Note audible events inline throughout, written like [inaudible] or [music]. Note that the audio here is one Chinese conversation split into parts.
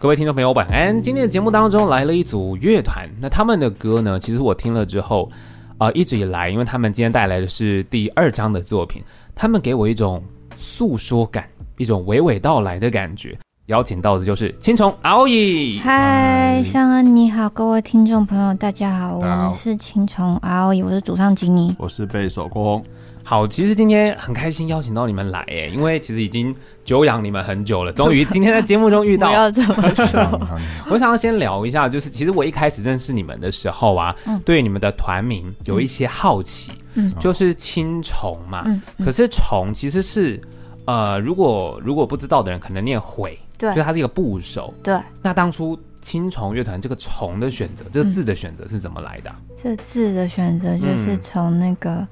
各位听众朋友，晚安。今天的节目当中来了一组乐团，那他们的歌呢，其实我听了之后，啊、呃，一直以来，因为他们今天带来的是第二张的作品，他们给我一种诉说感，一种娓娓道来的感觉。邀请到的就是青虫阿姨。嗨，尚恩你好，各位听众朋友大家好，我们是青虫阿姨，我是主唱吉尼，我是贝手郭。好，其实今天很开心邀请到你们来耶，因为其实已经久仰你们很久了，终于今天在节目中遇到。[laughs] 不要这么说，[laughs] 我想要先聊一下，就是其实我一开始认识你们的时候啊，嗯、对你们的团名有一些好奇，嗯，就是青虫嘛，嗯，可是虫其实是呃，如果如果不知道的人可能念悔，对，所以它是一个部首，对。那当初青虫乐团这个虫的选择，这个字的选择是怎么来的？这字的选择就是从那个。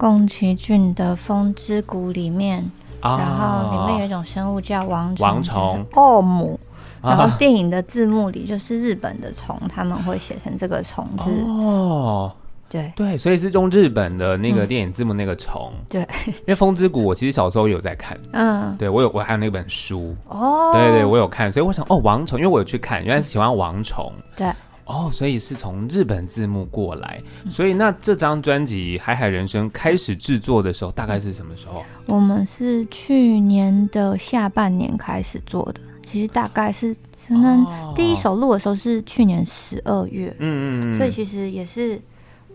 宫崎骏的《风之谷》里面，然后里面有一种生物叫王虫，王虫奥姆，然后电影的字幕里就是日本的虫，他们会写成这个虫字。哦，对。对，所以是用日本的那个电影字幕那个虫。对，因为《风之谷》我其实小时候有在看，嗯，对我有我还有那本书，哦，对对，我有看，所以我想哦，王虫，因为我有去看，原来是喜欢王虫，对。哦，所以是从日本字幕过来，所以那这张专辑《海海人生》开始制作的时候，大概是什么时候？我们是去年的下半年开始做的，其实大概是可能第一首录的时候是去年十二月，嗯嗯嗯，所以其实也是，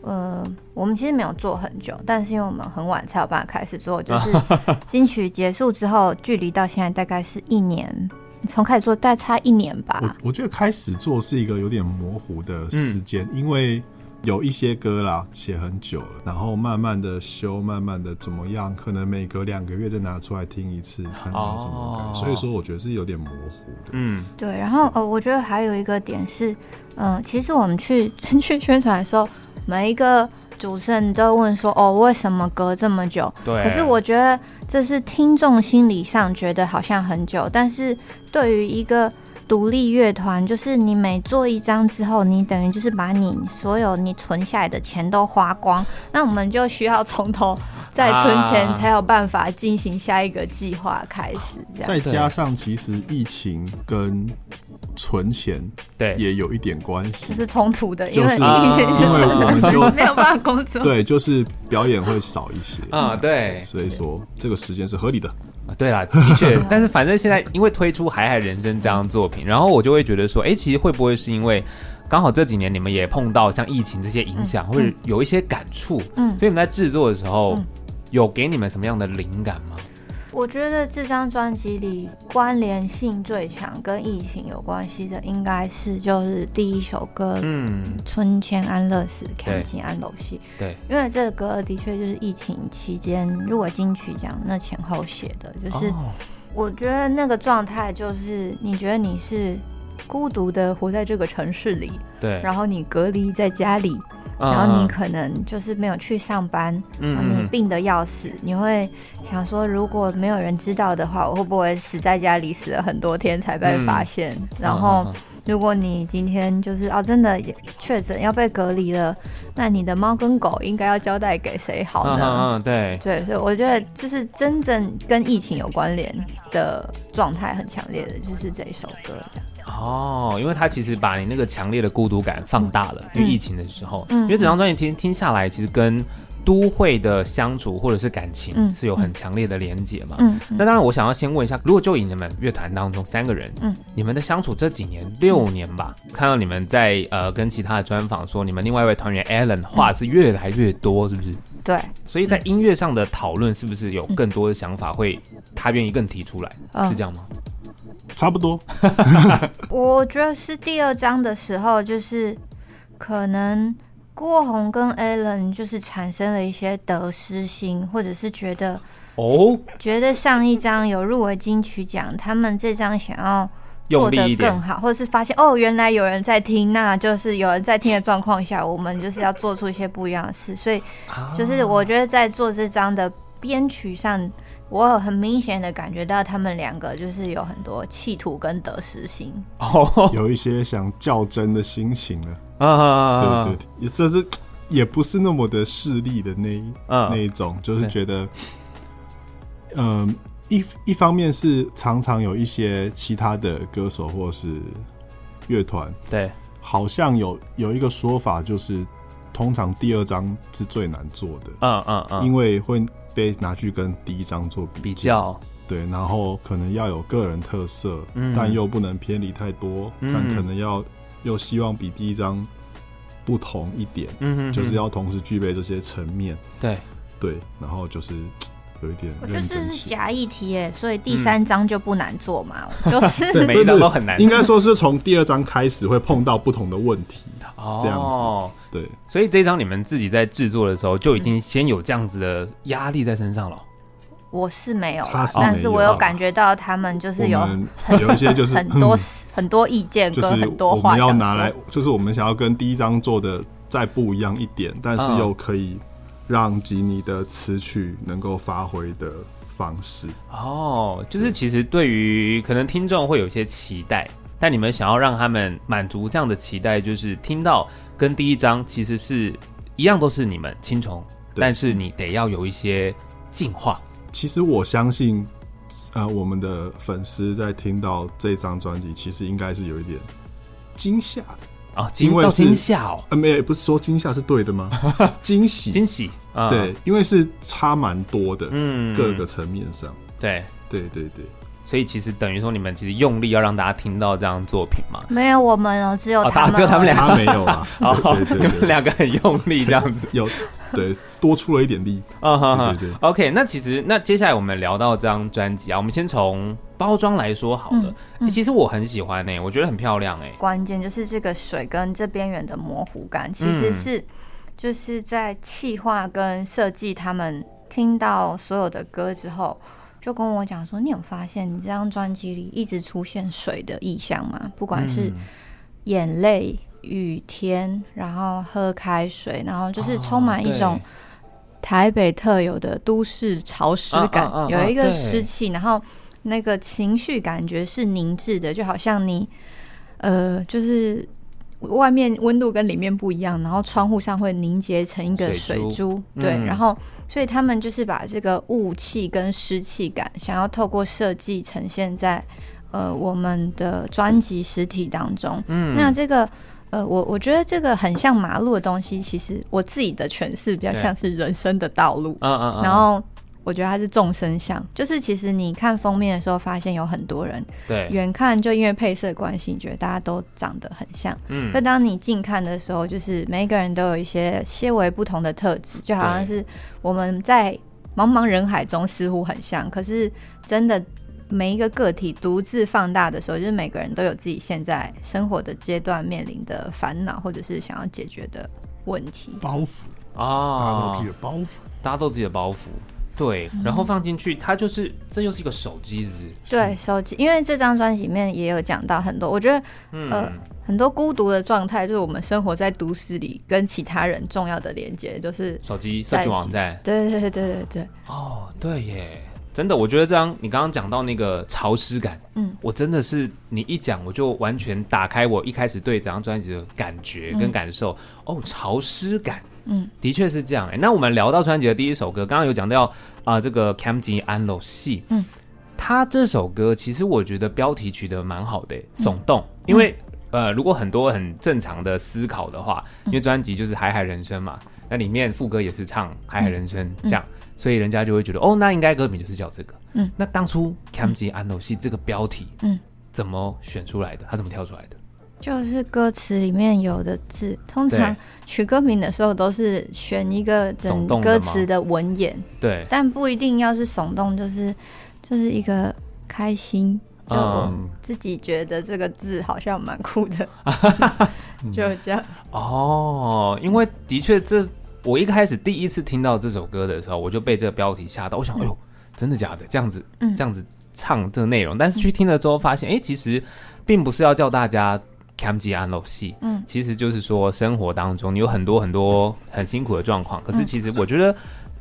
呃，我们其实没有做很久，但是因为我们很晚才有办法开始做，就是 [laughs] 金曲结束之后，距离到现在大概是一年。从开始做大概差一年吧。我我觉得开始做是一个有点模糊的时间，嗯、因为有一些歌啦写很久了，然后慢慢的修，慢慢的怎么样，可能每隔两个月再拿出来听一次，看他怎么改。哦、所以说我觉得是有点模糊的。嗯，对。然后呃，我觉得还有一个点是，嗯、呃，其实我们去 [laughs] 去宣传的时候，每一个。主持人都问说：“哦，为什么隔这么久？”对。可是我觉得这是听众心理上觉得好像很久，但是对于一个独立乐团，就是你每做一张之后，你等于就是把你所有你存下来的钱都花光，[laughs] 那我们就需要从头再存钱，才有办法进行下一个计划开始。这样。再加上其实疫情跟。存钱对。也有一点关系，就是冲突的，因为因为我们 [laughs] 就没有办法工作，对，就是表演会少一些。啊，对，所以说这个时间是合理的。啊，对啦，的确，但是反正现在因为推出《海海人生》这张作品，然后我就会觉得说，哎，其实会不会是因为刚好这几年你们也碰到像疫情这些影响，会有一些感触，嗯，所以你们在制作的时候有给你们什么样的灵感吗？我觉得这张专辑里关联性最强，跟疫情有关系的，应该是就是第一首歌，嗯，春天安乐死，看尽安乐戏，对，因为这个歌的确就是疫情期间如果金曲奖那前后写的，就是我觉得那个状态就是你觉得你是孤独的活在这个城市里，对，然后你隔离在家里。然后你可能就是没有去上班，然后你病得要死，你会想说，如果没有人知道的话，我会不会死在家里死了很多天才被发现？然后如果你今天就是啊真的确诊要被隔离了，那你的猫跟狗应该要交代给谁好呢？嗯，对对，所以我觉得就是真正跟疫情有关联的状态很强烈的，就是这一首歌这样。哦，因为它其实把你那个强烈的孤独感放大了，嗯、因为疫情的时候，嗯，因为整张专辑听听下来，其实跟都会的相处或者是感情是有很强烈的连结嘛，嗯，那当然我想要先问一下，如果就以你们乐团当中三个人，嗯，你们的相处这几年六年吧，嗯、看到你们在呃跟其他的专访说，你们另外一位团员 Alan 话是越来越多，是不是？对，所以在音乐上的讨论是不是有更多的想法会他愿意更提出来，嗯、是这样吗？差不多，[laughs] [laughs] 我觉得是第二章的时候，就是可能郭宏跟 Alan 就是产生了一些得失心，或者是觉得哦，觉得上一张有入围金曲奖，他们这张想要做得更好，或者是发现哦，原来有人在听，那就是有人在听的状况下，我们就是要做出一些不一样的事，所以就是我觉得在做这张的编曲上。我有很明显的感觉到他们两个就是有很多企图跟得失心，哦，有一些想较真的心情了啊，对对，也甚至也不是那么的势利的那一、uh, 那一种，就是觉得，嗯、呃，一一方面是常常有一些其他的歌手或是乐团，对，好像有有一个说法，就是通常第二张是最难做的，嗯嗯嗯，因为会被拿去跟第一张做比较，对，然后可能要有个人特色，嗯，但又不能偏离太多，嗯，但可能要又希望比第一张不同一点，嗯哼哼，就是要同时具备这些层面，对。对，然后就是。有一点，我就是假议题耶，所以第三章就不难做嘛，嗯、[laughs] 就是对每一章都很难。应该说是从第二章开始会碰到不同的问题，哦，这样子。对，所以这一章你们自己在制作的时候就已经先有这样子的压力在身上了。我是没有，但是我有感觉到他们就是有 [laughs] 有一些就是很多很多意见跟很多话要拿来，就是我们想要跟第一章做的再不一样一点，但是又可以。让吉尼的词曲能够发挥的方式哦，就是其实对于可能听众会有些期待，但你们想要让他们满足这样的期待，就是听到跟第一张其实是一样，都是你们青虫，但是你得要有一些进化。其实我相信，呃，我们的粉丝在听到这张专辑，其实应该是有一点惊吓的。啊，惊到惊吓哦！呃，没有，不是说惊吓是对的吗？[laughs] 惊喜，惊喜，对，因为是差蛮多的，嗯，各个层面上，对，对，对，对，所以其实等于说你们其实用力要让大家听到这样作品嘛？没有，我们哦，只有他们，只有他们俩，他没有啊，[laughs] 对对对，你们两个很用力这样子，有。对，多出了一点力。嗯哼哼，对对对。OK，那其实那接下来我们聊到这张专辑啊，我们先从包装来说好了。嗯嗯欸、其实我很喜欢呢、欸，我觉得很漂亮哎、欸。关键就是这个水跟这边缘的模糊感，其实是就是在气化跟设计他们听到所有的歌之后，就跟我讲说：“你有发现你这张专辑里一直出现水的意象吗？不管是眼泪。”雨天，然后喝开水，然后就是充满一种台北特有的都市潮湿感，哦、有一个湿气，然后那个情绪感觉是凝滞的，就好像你呃，就是外面温度跟里面不一样，然后窗户上会凝结成一个水珠，水珠对，嗯、然后所以他们就是把这个雾气跟湿气感，想要透过设计呈现在呃我们的专辑实体当中，嗯，那这个。呃，我我觉得这个很像马路的东西，其实我自己的诠释比较像是人生的道路。嗯嗯嗯。然后我觉得它是众生相，就是其实你看封面的时候，发现有很多人，对，远看就因为配色关系，你觉得大家都长得很像。嗯。可当你近看的时候，就是每一个人都有一些些微不同的特质，就好像是我们在茫茫人海中似乎很像，可是真的。每一个个体独自放大的时候，就是每个人都有自己现在生活的阶段面临的烦恼，或者是想要解决的问题。包袱啊，大家都自己的包袱，大家都自己的包袱。对，然后放进去，它就是这又是一个手机，是不是？对，手机。因为这张专辑里面也有讲到很多，我觉得，嗯、呃，很多孤独的状态，就是我们生活在都市里，跟其他人重要的连接，就是手机、社区网站。对对对对对对。哦，对耶。真的，我觉得这张你刚刚讲到那个潮湿感，嗯，我真的是你一讲，我就完全打开我一开始对这张专辑的感觉跟感受。嗯、哦，潮湿感，嗯，的确是这样。哎，那我们聊到专辑的第一首歌，刚刚有讲到啊、呃，这个 Cam 吉安乐戏，嗯，他这首歌其实我觉得标题取得蛮好的，耸动。嗯、因为呃，如果很多很正常的思考的话，因为专辑就是海海人生嘛，那里面副歌也是唱海海人生这样。所以人家就会觉得，哦，那应该歌名就是叫这个。嗯，那当初 Cam 吉安乐戏这个标题，嗯，怎么选出来的？他怎么跳出来的？就是歌词里面有的字，通常取歌名的时候都是选一个整歌词的文眼，对，但不一定要是耸动，就是就是一个开心，就我自己觉得这个字好像蛮酷的，嗯、[laughs] 就这样。哦，因为的确这。我一开始第一次听到这首歌的时候，我就被这个标题吓到。我想，哎呦，真的假的？这样子，这样子唱这个内容。但是去听了之后，发现，哎，其实并不是要叫大家 Cam 吉安乐戏，嗯，其实就是说生活当中你有很多很多很辛苦的状况。可是其实我觉得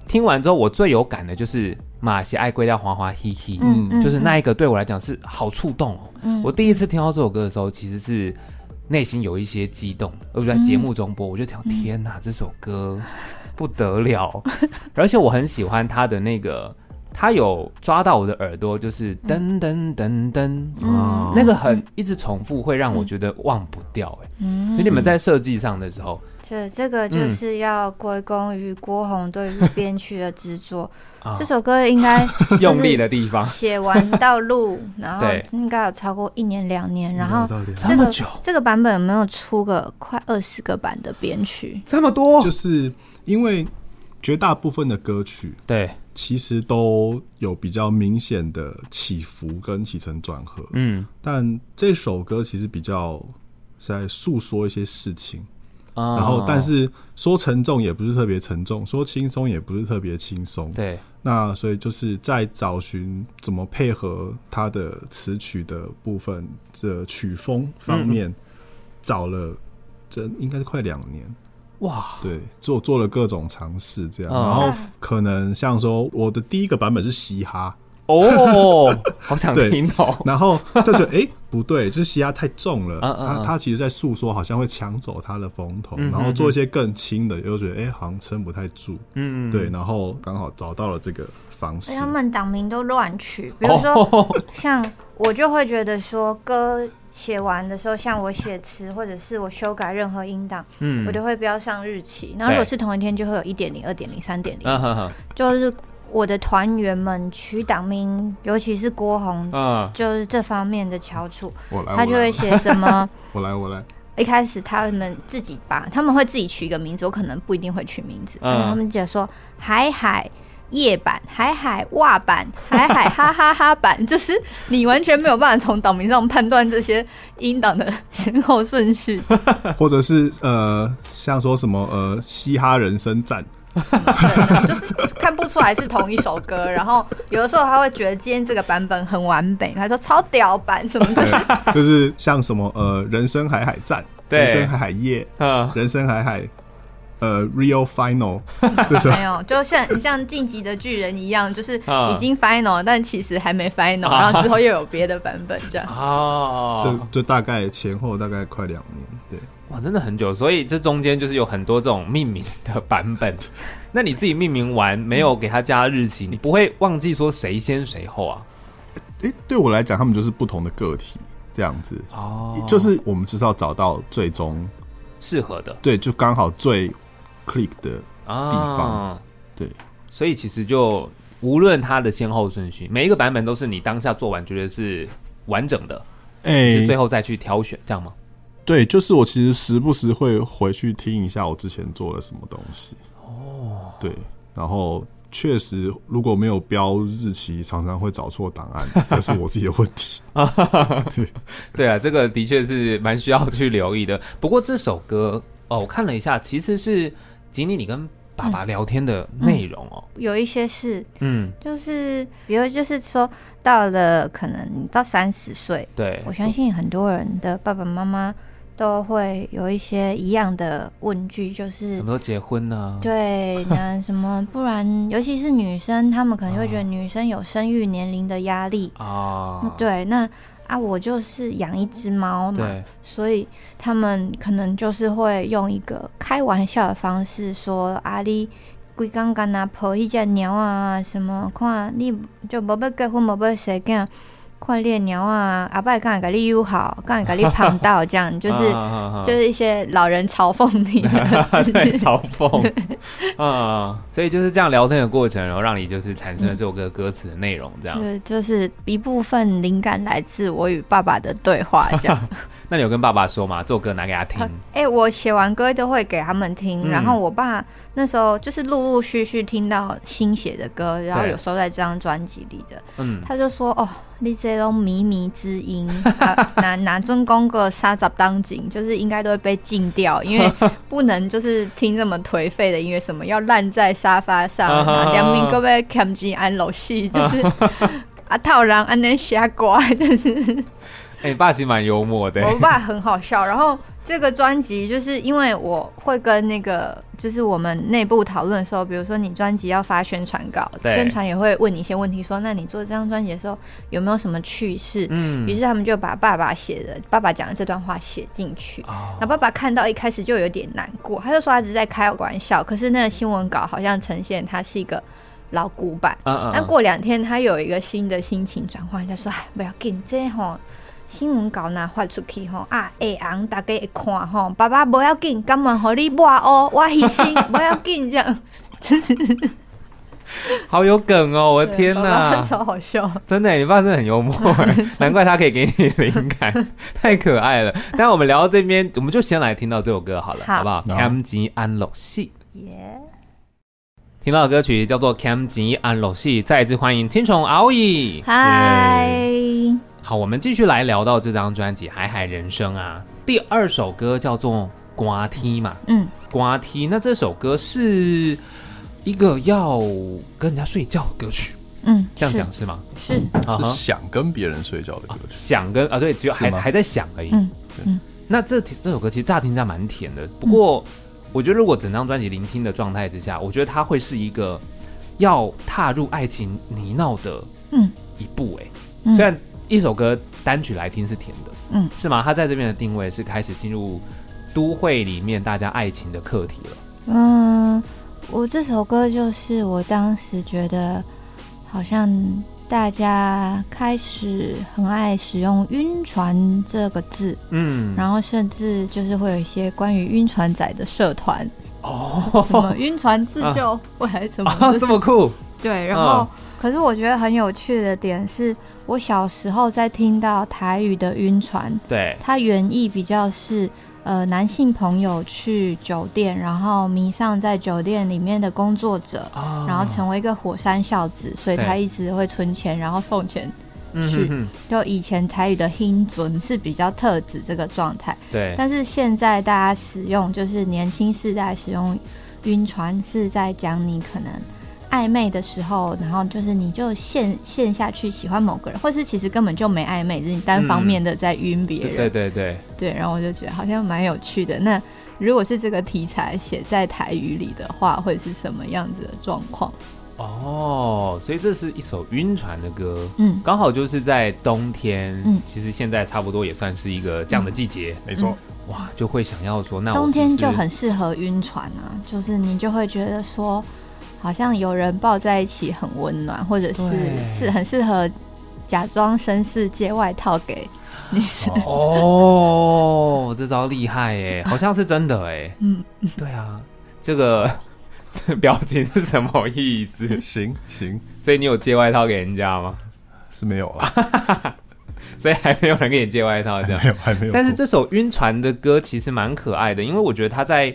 听完之后，我最有感的就是马西爱归掉花花嘿嘿，嗯，就是那一个对我来讲是好触动哦。嗯，我第一次听到这首歌的时候，其实是。内心有一些激动，而且在节目中播，嗯、我就想，天哪，嗯、这首歌不得了！[laughs] 而且我很喜欢他的那个他有抓到我的耳朵，就是噔噔噔噔，嗯，那个很一直重复，会让我觉得忘不掉，欸。哎，嗯，所以你们在设计上的时候，这这个就是要归功于郭宏对于编曲的制作。[laughs] 这首歌应该 [laughs] 用力的地方，写完到录，然后应该有超过一年两年，然后这么久，这个版本有没有出个快二十个版的编曲？这么多，就是因为绝大部分的歌曲，对，其实都有比较明显的起伏跟起承转合，嗯，但这首歌其实比较在诉说一些事情。然后，但是说沉重也不是特别沉重，说轻松也不是特别轻松。对，那所以就是在找寻怎么配合他的词曲的部分这曲风方面，嗯、找了这应该是快两年。哇，对，做做了各种尝试，这样。然后可能像说，我的第一个版本是嘻哈。哦，[laughs] 好想听哦。然后就觉得，哎，不对，就是嘻哈太重了。他他其实在诉说，好像会抢走他的风头。然后做一些更轻的，又觉得，哎，好像撑不太住。嗯，对。然后刚好找到了这个方式。他们党名都乱取，比如说像我就会觉得说，歌写完的时候，像我写词或者是我修改任何音档，嗯，我就会标上日期。然后如果是同一天，就会有一点零、二点零、三点零，就是。我的团员们取党名，尤其是郭宏，嗯，就是这方面的翘楚，我来他就会写什么？[laughs] 我来，我来。一开始他们自己把他们会自己取一个名字，我可能不一定会取名字。嗯，他们就说海海夜版、海海哇版、海海哈哈哈版，[laughs] 就是你完全没有办法从党名上判断这些音档的先后顺序，[laughs] 或者是呃，像说什么呃，嘻哈人生赞。对，就是看不出来是同一首歌，然后有的时候他会觉得今天这个版本很完美，他说超屌版什么的，就是像什么呃，人生海海战，人生海海夜，嗯，人生海海呃，real final，[laughs] 没有，就像像晋级的巨人一样，就是已经 final，但其实还没 final，然后之后又有别的版本这样，哦，就就大概前后大概快两年，对。哇，真的很久，所以这中间就是有很多这种命名的版本。[laughs] 那你自己命名完没有给他加日期，你不会忘记说谁先谁后啊？诶，对我来讲，他们就是不同的个体，这样子哦。就是我们就是要找到最终适合的，对，就刚好最 click 的地方。啊、对，所以其实就无论它的先后顺序，每一个版本都是你当下做完觉得是完整的，哎，是最后再去挑选，这样吗？对，就是我其实时不时会回去听一下我之前做了什么东西。哦，对，然后确实如果没有标日期，常常会找错档案，这是我自己的问题。[laughs] 对，对啊，这个的确是蛮需要去留意的。不过这首歌哦，我看了一下，其实是吉妮你跟爸爸聊天的内容哦，嗯嗯、有一些是，嗯，就是比如就是说到了可能到三十岁，对，我相信很多人的爸爸妈妈。都会有一些一样的问句，就是什么时候结婚呢？对，那什么不然，尤其是女生，她们可能会觉得女生有生育年龄的压力啊。对，那啊，我就是养一只猫嘛，所以他们可能就是会用一个开玩笑的方式说：“阿丽规刚刚那婆一只鸟啊，什么看你就没要结婚，没要生囝。”快练鸟啊！阿伯刚才给你友好，刚才给你胖到这样，就是 [laughs] 就是一些老人嘲讽你，[laughs] 对，嘲讽，啊，所以就是这样聊天的过程，然后让你就是产生了这首歌歌词的内容，这样，对，就是一部分灵感来自我与爸爸的对话，这样。[laughs] 那你有跟爸爸说吗？这首歌拿给他听？哎，我写完歌都会给他们听，然后我爸那时候就是陆陆续续听到新写的歌，然后有收在这张专辑里的，嗯，他就说哦。你这种靡靡之音，[laughs] 拿拿尊公个沙杂当景，就是应该都会被禁掉，因为 [laughs] 不能就是听这么颓废的音乐，什么要烂在沙发上，两名各位看进安老戏，就是 [laughs] 啊套人安尼瞎瓜，就是。哎、欸，爸其实蛮幽默的，我爸很好笑，然后。这个专辑就是因为我会跟那个，就是我们内部讨论的时候，比如说你专辑要发宣传稿，宣传也会问你一些问题，说那你做这张专辑的时候有没有什么趣事？嗯，于是他们就把爸爸写的、爸爸讲的这段话写进去。哦，那爸爸看到一开始就有点难过，他就说他只是在开玩笑，可是那个新闻稿好像呈现他是一个老古板。嗯嗯。但过两天他有一个新的心情转换，他说：“哎，不要紧，这吼新闻稿拿发出去吼啊，会红大家会看吼。爸爸不要紧，甘愿和你抹哦，我牺牲 [laughs] 不要紧这样。[laughs] ”好有梗哦！我的天哪，超好笑！真的，你爸真的很幽默，[laughs] 难怪他可以给你灵感，太可爱了。但我们聊到这边，我们就先来听到这首歌好了，好，好不好？Cam 吉安乐戏，耶！听到的歌曲叫做 Cam 吉安乐戏，再一次欢迎听虫阿伟，嗨！好，我们继续来聊到这张专辑《海海人生》啊，第二首歌叫做《瓜梯》嘛，嗯，《瓜梯》那这首歌是。一个要跟人家睡觉的歌曲，嗯，这样讲是吗？是。是。想跟别人睡觉的歌曲，想跟啊，对，只有还还在想而已。嗯，那这这首歌其实乍听起来蛮甜的，不过我觉得如果整张专辑聆听的状态之下，我觉得它会是一个要踏入爱情泥淖的嗯。一步哎。虽然一首歌单曲来听是甜的，嗯，是吗？他在这边的定位是开始进入都会里面大家爱情的课题了，嗯。我这首歌就是我当时觉得，好像大家开始很爱使用“晕船”这个字，嗯，然后甚至就是会有一些关于晕船仔的社团哦，什么晕船自救，[laughs] [laughs] 或者什么，这么酷？对，然后、哦、可是我觉得很有趣的点是，我小时候在听到台语的“晕船”，对，它原意比较是。呃，男性朋友去酒店，然后迷上在酒店里面的工作者，哦、然后成为一个火山孝子，所以他一直会存钱，然后送钱去。嗯、就以前台语的“兴尊”是比较特指这个状态，对。但是现在大家使用，就是年轻世代使用“晕船”，是在讲你可能。暧昧的时候，然后就是你就陷陷下去喜欢某个人，或是其实根本就没暧昧，是你单方面的在晕别人。嗯、对对对对，然后我就觉得好像蛮有趣的。那如果是这个题材写在台语里的话，会是什么样子的状况？哦，所以这是一首晕船的歌，嗯，刚好就是在冬天，嗯，其实现在差不多也算是一个这样的季节，嗯、没错，哇，就会想要说，那冬天就很适合晕船啊，就是你就会觉得说。好像有人抱在一起很温暖，或者是是很适合假装绅士借外套给女生。哦，这招厉害耶，[laughs] 好像是真的哎。嗯，对啊，这个 [laughs] 表情是什么意思？行行，所以你有借外套给人家吗？是没有了，[laughs] 所以还没有人给你借外套，这样没有还没有。但是这首晕船的歌其实蛮可爱的，因为我觉得他在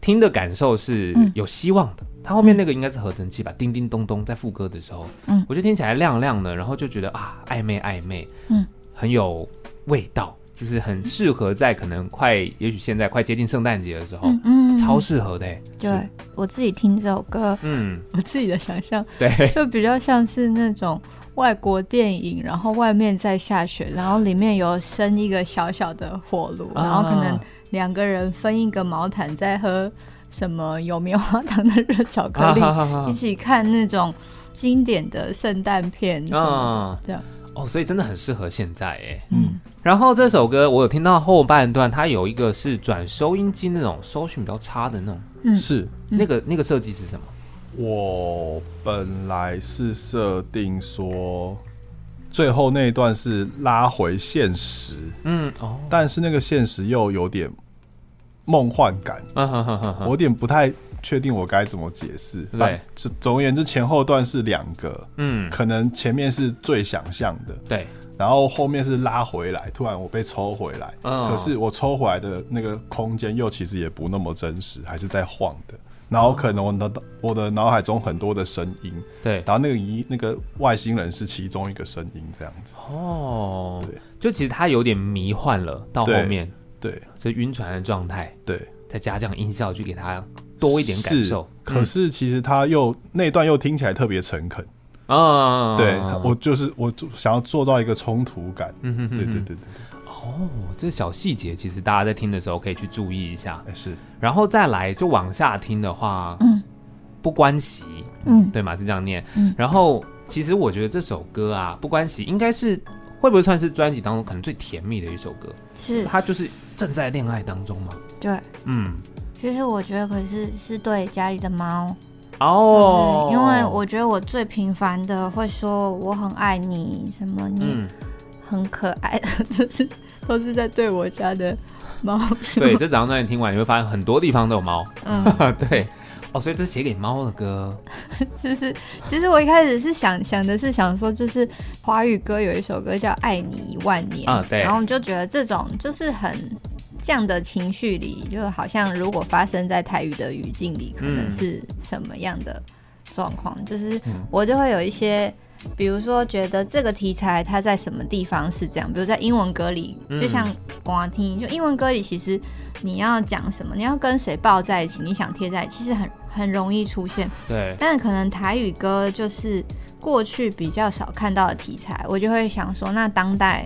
听的感受是有希望的。他后面那个应该是合成器吧，叮叮咚咚，在副歌的时候，嗯，我就听起来亮亮的，然后就觉得啊，暧昧暧昧，嗯，很有味道，就是很适合在可能快，也许现在快接近圣诞节的时候，嗯，超适合的。对，我自己听这首歌，嗯，我自己的想象，对，[laughs] 就比较像是那种外国电影，然后外面在下雪，然后里面有生一个小小的火炉，然后可能两个人分一个毛毯在喝。什么有棉花糖的热巧克力，[laughs] 一起看那种经典的圣诞片什么的，这样哦，所以真的很适合现在哎。嗯，然后这首歌我有听到后半段，它有一个是转收音机那种收讯比较差的那种，嗯，是。那个那个设计是什么？我本来是设定说最后那一段是拉回现实，嗯哦，但是那个现实又有点。梦幻感，我有点不太确定我该怎么解释。对，总而言之，前后段是两个，嗯，可能前面是最想象的，对，然后后面是拉回来，突然我被抽回来，嗯。可是我抽回来的那个空间又其实也不那么真实，还是在晃的。然后可能我的我的脑海中很多的声音，对，然后那个一那个外星人是其中一个声音，这样子。哦，对，就其实它有点迷幻了，到后面。对，这晕船的状态，对，再加这样音效去给他多一点感受。可是其实他又、嗯、那段又听起来特别诚恳啊。对，我就是我想要做到一个冲突感。嗯哼，哼，哼，对对对对。哦，这小细节其实大家在听的时候可以去注意一下。欸、是，然后再来就往下听的话，嗯，不关系，嗯，对嘛？是这样念。嗯，然后其实我觉得这首歌啊，不关系，应该是。会不会算是专辑当中可能最甜蜜的一首歌？是，它就是正在恋爱当中吗？对，嗯，其实我觉得可是是对家里的猫哦，因为我觉得我最频繁的会说我很爱你，什么你很可爱，嗯、就是都是在对我家的猫。对，这整张专辑听完你会发现很多地方都有猫。嗯，[laughs] 对。哦，所以这是写给猫的歌。[laughs] 就是，其实我一开始是想想的是想说，就是华语歌有一首歌叫《爱你一万年》啊，对。然后就觉得这种就是很这样的情绪里，就好像如果发生在台语的语境里，可能是什么样的状况？嗯、就是我就会有一些，比如说觉得这个题材它在什么地方是这样，比如在英文歌里，就像光听，就英文歌里其实你要讲什么，你要跟谁抱在一起，你想贴在一起，其实很。很容易出现，对，但是可能台语歌就是过去比较少看到的题材，我就会想说，那当代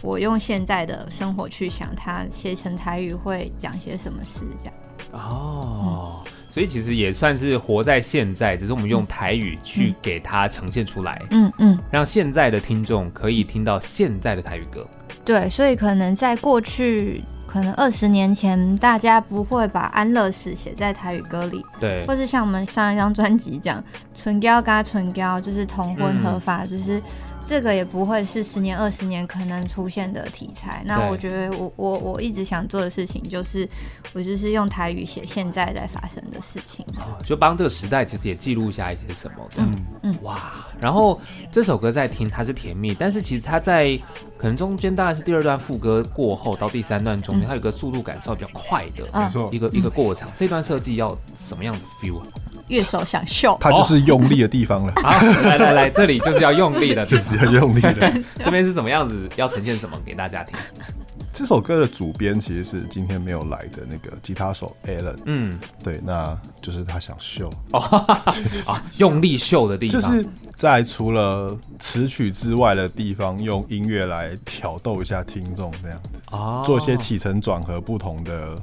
我用现在的生活去想，它写成台语会讲些什么事？这样哦，嗯、所以其实也算是活在现在，只是我们用台语去给它呈现出来，嗯嗯，让现在的听众可以听到现在的台语歌。对，所以可能在过去。可能二十年前，大家不会把安乐死写在台语歌里，对，或者像我们上一张专辑讲“纯交加纯交”，就是同婚合法，嗯、就是。这个也不会是十年二十年可能出现的题材。那我觉得我我我一直想做的事情就是，我就是用台语写现在在发生的事情，就帮这个时代其实也记录下一些什么。嗯嗯，哇。然后这首歌在听它是甜蜜，但是其实它在可能中间大概是第二段副歌过后到第三段中间，它有个速度感稍微比较快的，没错，一个一个过程。这段设计要什么样的 feel 啊？乐手想秀，[laughs] 它就是用力的地方了。[laughs] 好，来来来，这里就是要用力的，就是要用力的。[laughs] 这边是怎么样子？要呈现什么给大家听？这首歌的主编其实是今天没有来的那个吉他手 Alan。嗯，对，那就是他想秀哦，啊，用力秀的地方，就是在除了词曲之外的地方，用音乐来挑逗一下听众，这样子哦，做一些起承转合不同的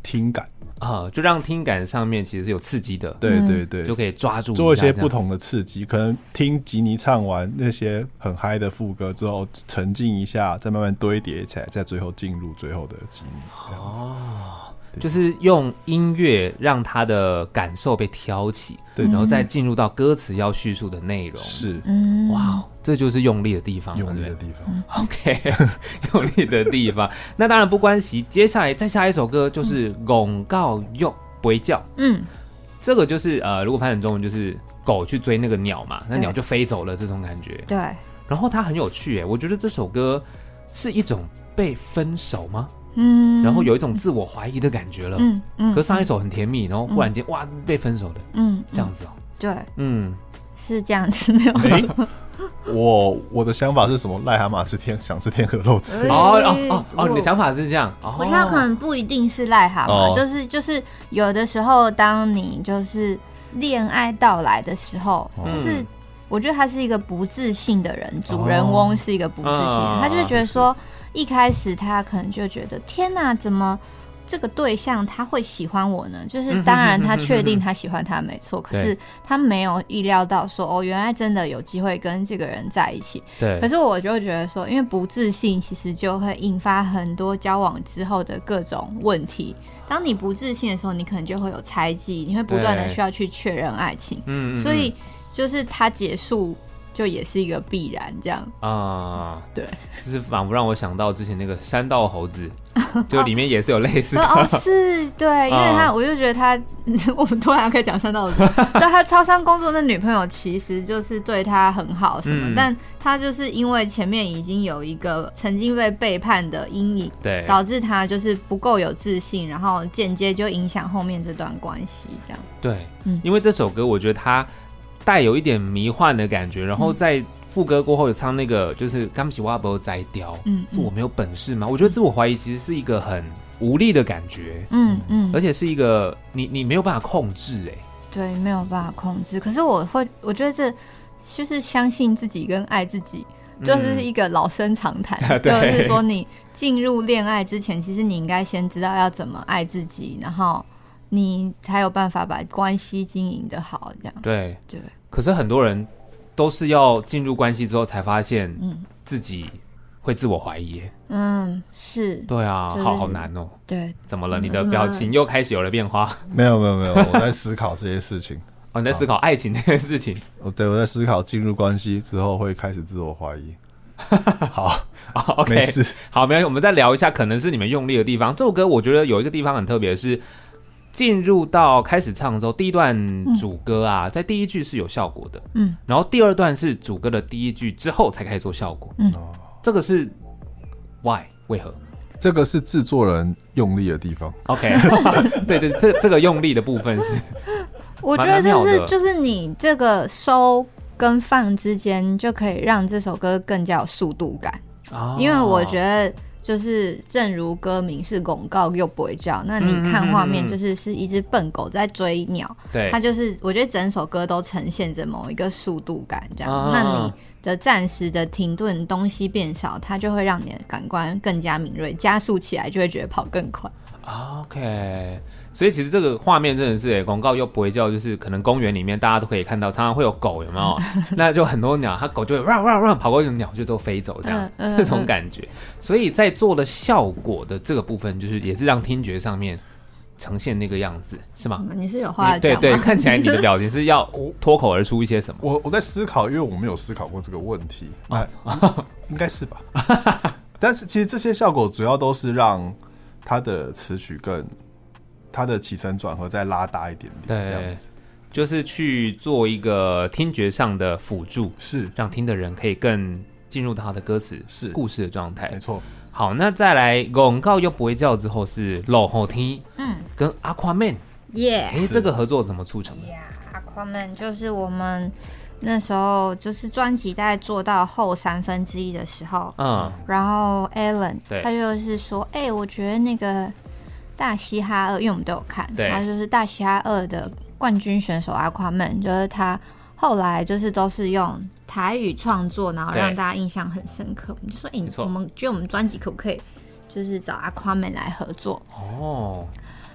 听感。啊，就让听感上面其实是有刺激的，对对对，就可以抓住做一些不同的刺激。可能听吉尼唱完那些很嗨的副歌之后，沉浸一下，再慢慢堆叠起来，再最后进入最后的吉尼。哦。就是用音乐让他的感受被挑起，对，然后再进入到歌词要叙述的内容。是，嗯哇，这就是用力的地方，用力的地方。OK，[laughs] 用力的地方。那当然不关系，接下来再下一首歌就是《广告用不会叫》。嗯，这个就是呃，如果翻译成中文就是狗去追那个鸟嘛，那鸟就飞走了这种感觉。对。然后它很有趣哎，我觉得这首歌是一种被分手吗？嗯，然后有一种自我怀疑的感觉了。嗯嗯，和上一首很甜蜜，然后忽然间哇被分手的，嗯，这样子哦。对，嗯，是这样子没有。我我的想法是什么？癞蛤蟆吃天想吃天鹅肉之类。哦哦哦哦，你的想法是这样。我觉得可能不一定是癞蛤蟆，就是就是有的时候，当你就是恋爱到来的时候，就是我觉得他是一个不自信的人，主人翁是一个不自信的，他就是觉得说。一开始他可能就觉得天哪，怎么这个对象他会喜欢我呢？就是当然他确定他喜欢他没错，可是他没有意料到说哦，原来真的有机会跟这个人在一起。对。可是我就觉得说，因为不自信，其实就会引发很多交往之后的各种问题。当你不自信的时候，你可能就会有猜忌，你会不断的需要去确认爱情。嗯。所以就是他结束。就也是一个必然，这样。啊，对，就是仿佛让我想到之前那个山道猴子，[laughs] 就里面也是有类似的。哦，是，对，[laughs] 因为他，我就觉得他，[laughs] 我们突然可以讲山道猴子，对，他超商工作的女朋友其实就是对他很好什么，但他就是因为前面已经有一个曾经被背叛的阴影，对，导致他就是不够有自信，然后间接就影响后面这段关系，这样，对，嗯，因为这首歌我觉得他。带有一点迷幻的感觉，然后在副歌过后有唱那个，就是“刚起挖不摘雕”，嗯，是我没有本事吗？我觉得自我怀疑其实是一个很无力的感觉，嗯嗯，而且是一个你你没有办法控制，哎，对，没有办法控制。可是我会，我觉得这就是相信自己跟爱自己，就是一个老生常谈，[laughs] 嗯、就是说你进入恋爱之前，其实你应该先知道要怎么爱自己，然后你才有办法把关系经营的好，这样对对。可是很多人都是要进入关系之后才发现，嗯，自己会自我怀疑。嗯，是。对啊，好好难哦。对。怎么了？你的表情又开始有了变化？没有没有没有，我在思考这些事情。[laughs] 哦，你在思考爱情这件事情。[laughs] 哦，对，我在思考进入关系之后会开始自我怀疑。[laughs] 好，没事。好，没关系，我们再聊一下，可能是你们用力的地方。这首歌我觉得有一个地方很特别，是进入到开始唱的时候，第一段主歌啊，嗯、在第一句是有效果的，嗯，然后第二段是主歌的第一句之后才开始做效果，嗯，这个是 Why 为何？这个是制作人用力的地方。OK，[laughs] 对对，这这个用力的部分是，[laughs] 我觉得这是就是你这个收跟放之间就可以让这首歌更加有速度感。哦，因为我觉得就是正如歌名是广告又不会叫，那你看画面就是是一只笨狗在追鸟，对，它就是我觉得整首歌都呈现着某一个速度感，这样，哦，那你。的暂时的停顿，东西变少，它就会让你的感官更加敏锐，加速起来就会觉得跑更快。OK，所以其实这个画面真的是，广告又不会叫，就是可能公园里面大家都可以看到，常常会有狗，有没有？[laughs] 那就很多鸟，它狗就会汪汪汪跑过去，鸟就都飞走，这样、嗯嗯、这种感觉。所以在做了效果的这个部分，就是也是让听觉上面。呈现那个样子是吗？你是有话讲？对对，看起来你的表情是要脱口而出一些什么？我我在思考，因为我没有思考过这个问题，啊，应该是吧？[laughs] 但是其实这些效果主要都是让它的词曲更它的起承转合再拉大一点点，这样子，就是去做一个听觉上的辅助，是。让听的人可以更进入到他的歌词是。故事的状态，没错。好，那再来广告又不会叫之后是落后听，嗯，跟 Aquaman，耶，哎，这个合作怎么促成的？Aquaman 就是我们那时候就是专辑大概做到后三分之一的时候，嗯，然后 Alan 他就是说，哎、欸，我觉得那个大嘻哈二，因为我们都有看，对，他就是大嘻哈二的冠军选手 Aquaman，就是他后来就是都是用。台语创作，然后让大家印象很深刻。我们就说，哎、欸，我们觉得我们专辑可不可以，就是找 Aquaman 来合作？哦。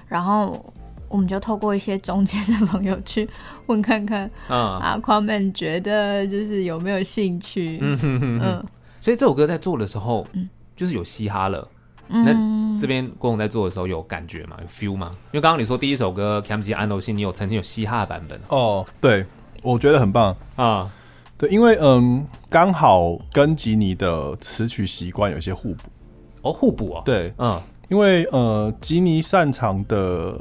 然后我们就透过一些中间的朋友去问看看，嗯，Aquaman 觉得就是有没有兴趣？嗯哼哼哼嗯。所以这首歌在做的时候，嗯，就是有嘻哈了。嗯。那这边郭宏在做的时候有感觉吗？有 feel 吗？因为刚刚你说第一首歌《Camji 安德信》，你有曾经有嘻哈的版本。哦，对，我觉得很棒啊。对，因为嗯，刚好跟吉尼的词曲习惯有些互补哦，互补啊，对，嗯，因为呃，吉尼擅长的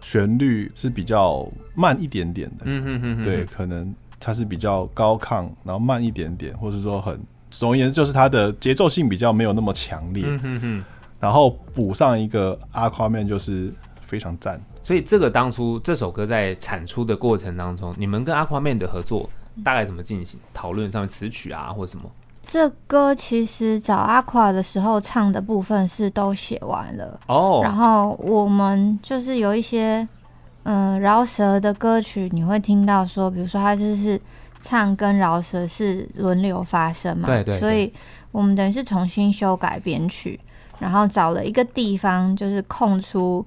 旋律是比较慢一点点的，嗯哼哼哼，对，可能它是比较高亢，然后慢一点点，或者说很，总而言之，就是它的节奏性比较没有那么强烈，嗯哼哼，然后补上一个 Aquaman 就是非常赞，所以这个当初这首歌在产出的过程当中，你们跟 Aquaman 的合作。大概怎么进行讨论上面词曲啊，或者什么？这歌其实找阿垮的时候唱的部分是都写完了哦。Oh. 然后我们就是有一些嗯饶舌的歌曲，你会听到说，比如说他就是唱跟饶舌是轮流发生嘛，对对对。所以我们等于是重新修改编曲，然后找了一个地方，就是空出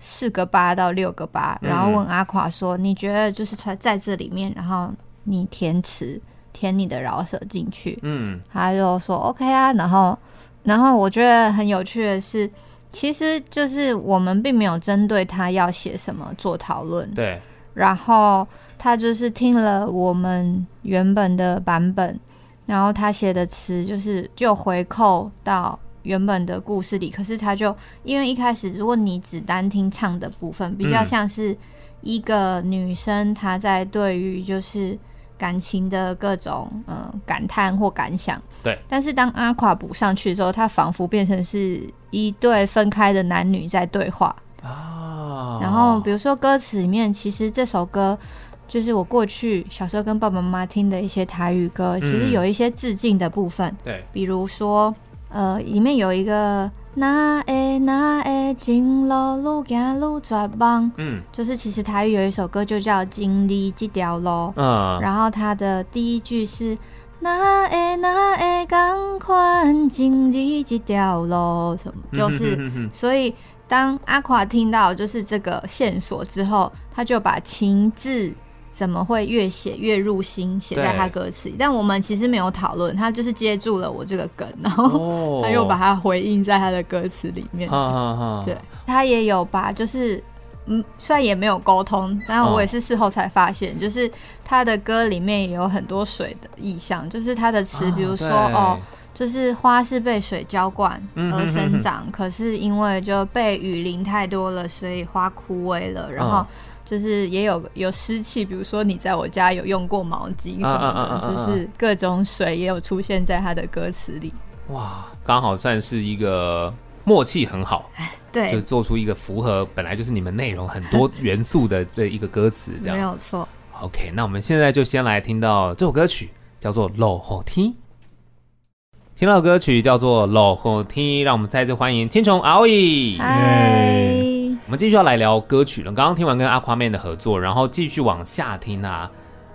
四个八到六个八，然后问阿垮说：“你觉得就是在在这里面，然后。”你填词，填你的饶舌进去，嗯，他就说 OK 啊，然后，然后我觉得很有趣的是，其实就是我们并没有针对他要写什么做讨论，对，然后他就是听了我们原本的版本，然后他写的词就是就回扣到原本的故事里，可是他就因为一开始如果你只单听唱的部分，比较像是一个女生她在对于就是。感情的各种嗯感叹或感想，对。但是当阿垮补上去之后，他仿佛变成是一对分开的男女在对话啊。然后比如说歌词里面，其实这首歌就是我过去小时候跟爸爸妈妈听的一些台语歌，其实有一些致敬的部分。对，比如说呃，里面有一个。那诶那会情路愈行愈绝望。嗯，就是其实台语有一首歌就叫《经历这条路》。嗯，然后它的第一句是那诶那诶赶快经历这条路，什么就是，所以当阿垮听到就是这个线索之后，他就把情字。怎么会越写越入心，写在他歌词里？但我们其实没有讨论，他就是接住了我这个梗，然后 [laughs] 他又把它回应在他的歌词里面。对，他也有把就是嗯，虽然也没有沟通，但我也是事后才发现，哦、就是他的歌里面也有很多水的意象，就是他的词，比如说哦，哦，就是花是被水浇灌而生长，嗯、哼哼哼，可是因为就被雨淋太多了，所以花枯萎了，然后就是也有有湿气，比如说你在我家有用过毛巾什么的，啊啊啊啊啊就是各种水也有出现在他的歌词里。哇，刚好算是一个。默契很好，对，就是做出一个符合本来就是你们内容很多 [laughs] 元素的这一个歌词，这样没有错。OK，那我们现在就先来听到这首歌曲，叫做《落雨天》。听到歌曲叫做《落雨天》，让我们再次欢迎青虫阿伟。嗨，我们继续要来聊歌曲了。刚刚听完跟 Aquaman 的合作，然后继续往下听啊。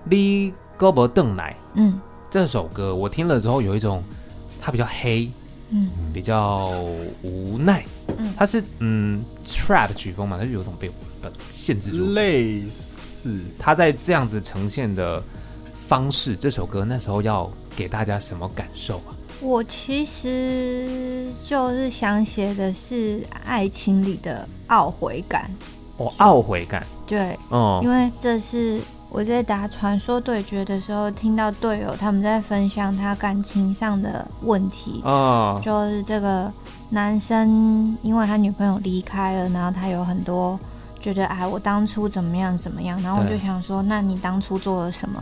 你胳膊邓来，嗯，这首歌我听了之后有一种，它比较黑。嗯，比较无奈。嗯，它是嗯 trap 曲风嘛，它就有种被限制住。类似，它在这样子呈现的方式，这首歌那时候要给大家什么感受啊？我其实就是想写的是爱情里的懊悔感。哦，懊悔感。对，哦，因为这是。我在打传说对决的时候，听到队友他们在分享他感情上的问题，哦，就是这个男生因为他女朋友离开了，然后他有很多觉得哎，我当初怎么样怎么样，然后我就想说，那你当初做了什么？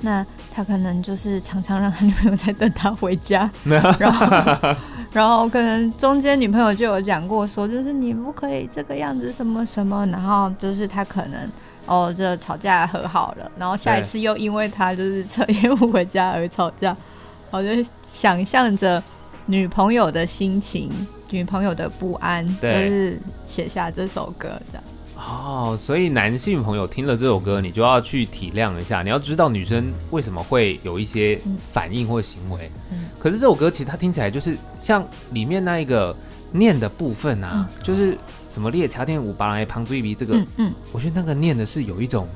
那他可能就是常常让他女朋友在等他回家，[laughs] 然后然后可能中间女朋友就有讲过说，就是你不可以这个样子什么什么，然后就是他可能。哦，这吵架和好了，然后下一次又因为他就是彻夜不回家而吵架，我就想象着女朋友的心情，女朋友的不安，就是写下这首歌这样。哦，所以男性朋友听了这首歌，你就要去体谅一下，你要知道女生为什么会有一些反应或行为。嗯，可是这首歌其实它听起来就是像里面那一个念的部分啊，嗯、就是。什么列卡天五八来旁追鼻这个，嗯，嗯，我觉得那个念的是有一种，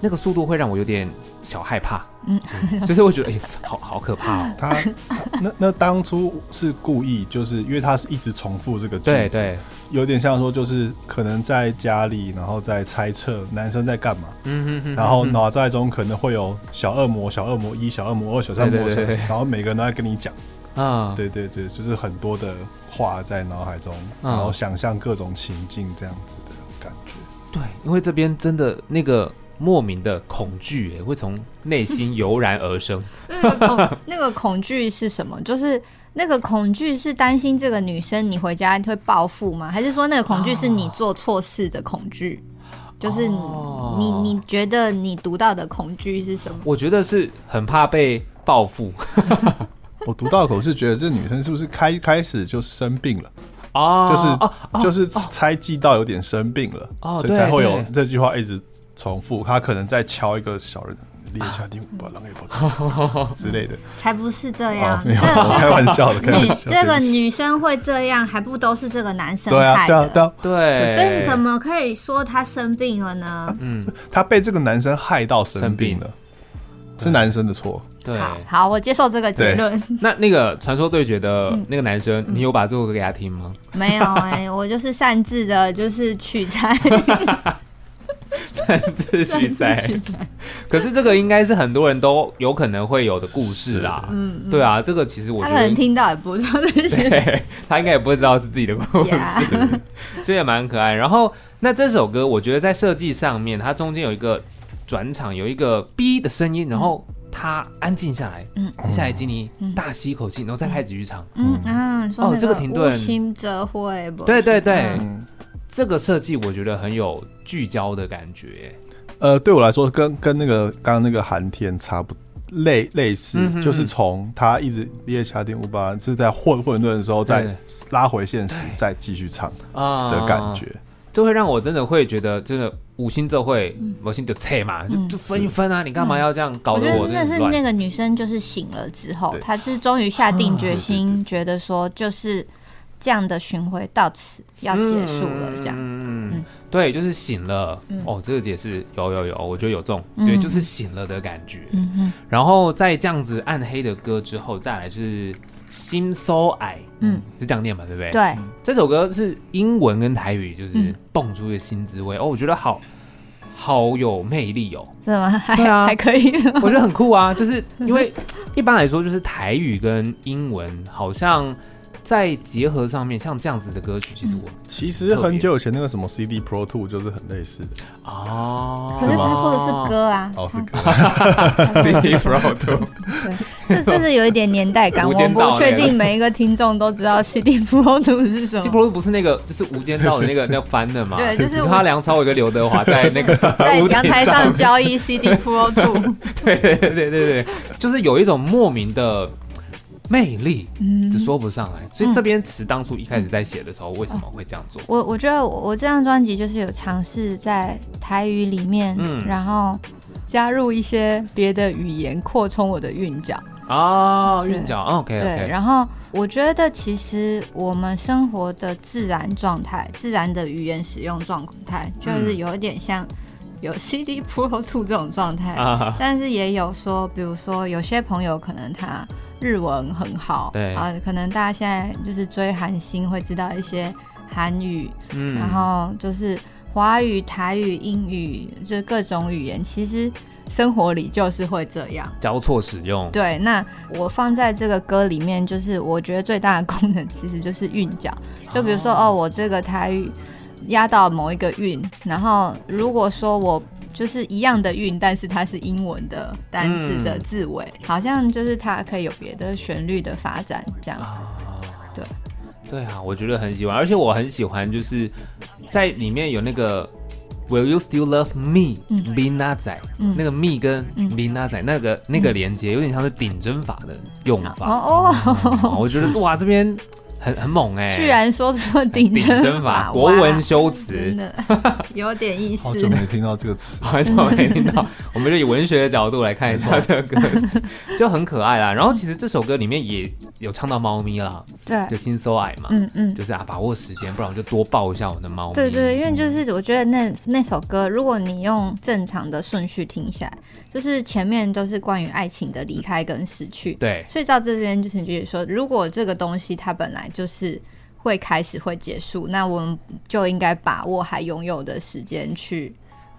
那个速度会让我有点小害怕，嗯，嗯 [laughs] 就是我觉得哎呀，好好可怕哦。他那那当初是故意，就是因为他是一直重复这个句子，对对，有点像说就是可能在家里，然后在猜测男生在干嘛，嗯哼哼，然后脑袋中可能会有小恶魔、小恶魔一、小恶魔二、小恶魔三，然后每个人都在跟你讲。啊，对对对，就是很多的话在脑海中，然后想象各种情境这样子的感觉。对，因为这边真的那个莫名的恐惧，哎，会从内心油然而生。[laughs] 那个恐，那个恐惧是什么？就是那个恐惧是担心这个女生你回家会报复吗？还是说那个恐惧是你做错事的恐惧？就是你你你觉得你读到的恐惧是什么？我觉得是很怕被报复。[laughs] 我读到口是觉得这女生是不是开开始就生病了哦？就是、啊、就是猜忌到有点生病了，啊、所以才会有这句话一直重复。他可能在敲一个小人，列下第五把狼也不 [laughs] 之类的。才不是这样，哦、没有开玩笑的。你这个女生会这样，还不都是这个男生害的？对啊，对啊，对，所以你怎么可以说她生病了呢？嗯，她被这个男生害到生病了，是男生的错。对，好，我接受这个结论。[laughs] 那那个传说对决的那个男生，嗯、你有把这首歌给他听吗？没有哎、欸，我就是擅自的，就是取材，[laughs] 擅自取材。可是这个应该是很多人都有可能会有的故事啦。嗯，对啊，这个其实我觉得他可能听到也不知道这些，[laughs] 他应该也不会知道是自己的故事，这 [laughs] 也蛮可爱。然后，那这首歌我觉得在设计上面，它中间有一个转场，有一个 B 的声音，然后。他安静下来，嗯，下一集你大吸一口气，然后再开始继续唱，嗯嗯，哦，这个停顿，心则会，对对对，这个设计我觉得很有聚焦的感觉。呃，对我来说，跟跟那个刚刚那个寒天差不类类似，就是从他一直列下点五八，是在混混沌的时候再拉回现实，再继续唱啊。的感觉。就会让我真的会觉得，真的五星就会，五星就切嘛，就就分一分啊！你干嘛要这样搞得我？那是那个女生就是醒了之后，她是终于下定决心，觉得说就是这样的巡回到此要结束了，这样子。对，就是醒了。嗯、哦，这个解释有有有，我觉得有这种，嗯、对，就是醒了的感觉。嗯哼。然后在这样子暗黑的歌之后，再来是心 so 爱，嗯，是这样念嘛，对不对？对。这首歌是英文跟台语，就是蹦出一个新滋味。哦，我觉得好好有魅力哦。是吗？还啊，还可以。我觉得很酷啊，就是因为一般来说，就是台语跟英文好像。在结合上面，像这样子的歌曲，其实我其实很久以前那个什么 CD Pro Two 就是很类似的哦。可是他说的是歌啊，哦是歌，[laughs] CD Pro Two。对，这这是有一点年代感。我不确定每一个听众都知道 CD Pro Two 是什么。CD Pro Two 不是那个，就是《无间道》的那个那翻的嘛？[laughs] 对，就是 [laughs] 他梁朝伟跟刘德华在那个在阳台上交易 CD Pro Two。对对对对对，就是有一种莫名的。魅力，嗯，就说不上来。所以这边词当初一开始在写的时候，为什么会这样做？我我觉得我这张专辑就是有尝试在台语里面，嗯，然后加入一些别的语言，扩充我的韵脚哦，韵脚。OK，对。然后我觉得其实我们生活的自然状态，自然的语言使用状态，就是有一点像有 CD Pro Two 这种状态，但是也有说，比如说有些朋友可能他。日文很好，对。啊，可能大家现在就是追韩星会知道一些韩语，嗯，然后就是华语、台语、英语，就各种语言，其实生活里就是会这样。交错使用。对，那我放在这个歌里面，就是我觉得最大的功能其实就是韵脚，就比如说哦，哦，我这个台语压到某一个韵，然后如果说我。就是一样的韵，但是它是英文的单字的字尾，嗯、好像就是它可以有别的旋律的发展，这样。啊、对，对啊，我觉得很喜欢，而且我很喜欢，就是在里面有那个 Will you still love me？林娜仔，那个 me 跟林娜仔那个那个连接，有点像是顶针法的用法。哦哦，我觉得哇，这边。很很猛哎、欸！居然说出顶针法，国文修辞，真的 [laughs] 有点意思。好久没听到这个词，好久没听到。我们就以文学的角度来看一下这个歌词，就很可爱啦。然后其实这首歌里面也有唱到猫咪啦，对，就心所爱嘛，嗯嗯，就是啊，把握时间，不然我就多抱一下我的猫咪。对，对对，因为就是我觉得那那首歌，如果你用正常的顺序听下来，就是前面都是关于爱情的离开跟失去，对，所以到这边就是你觉得说，如果这个东西它本来就是会开始会结束，那我们就应该把握还拥有的时间去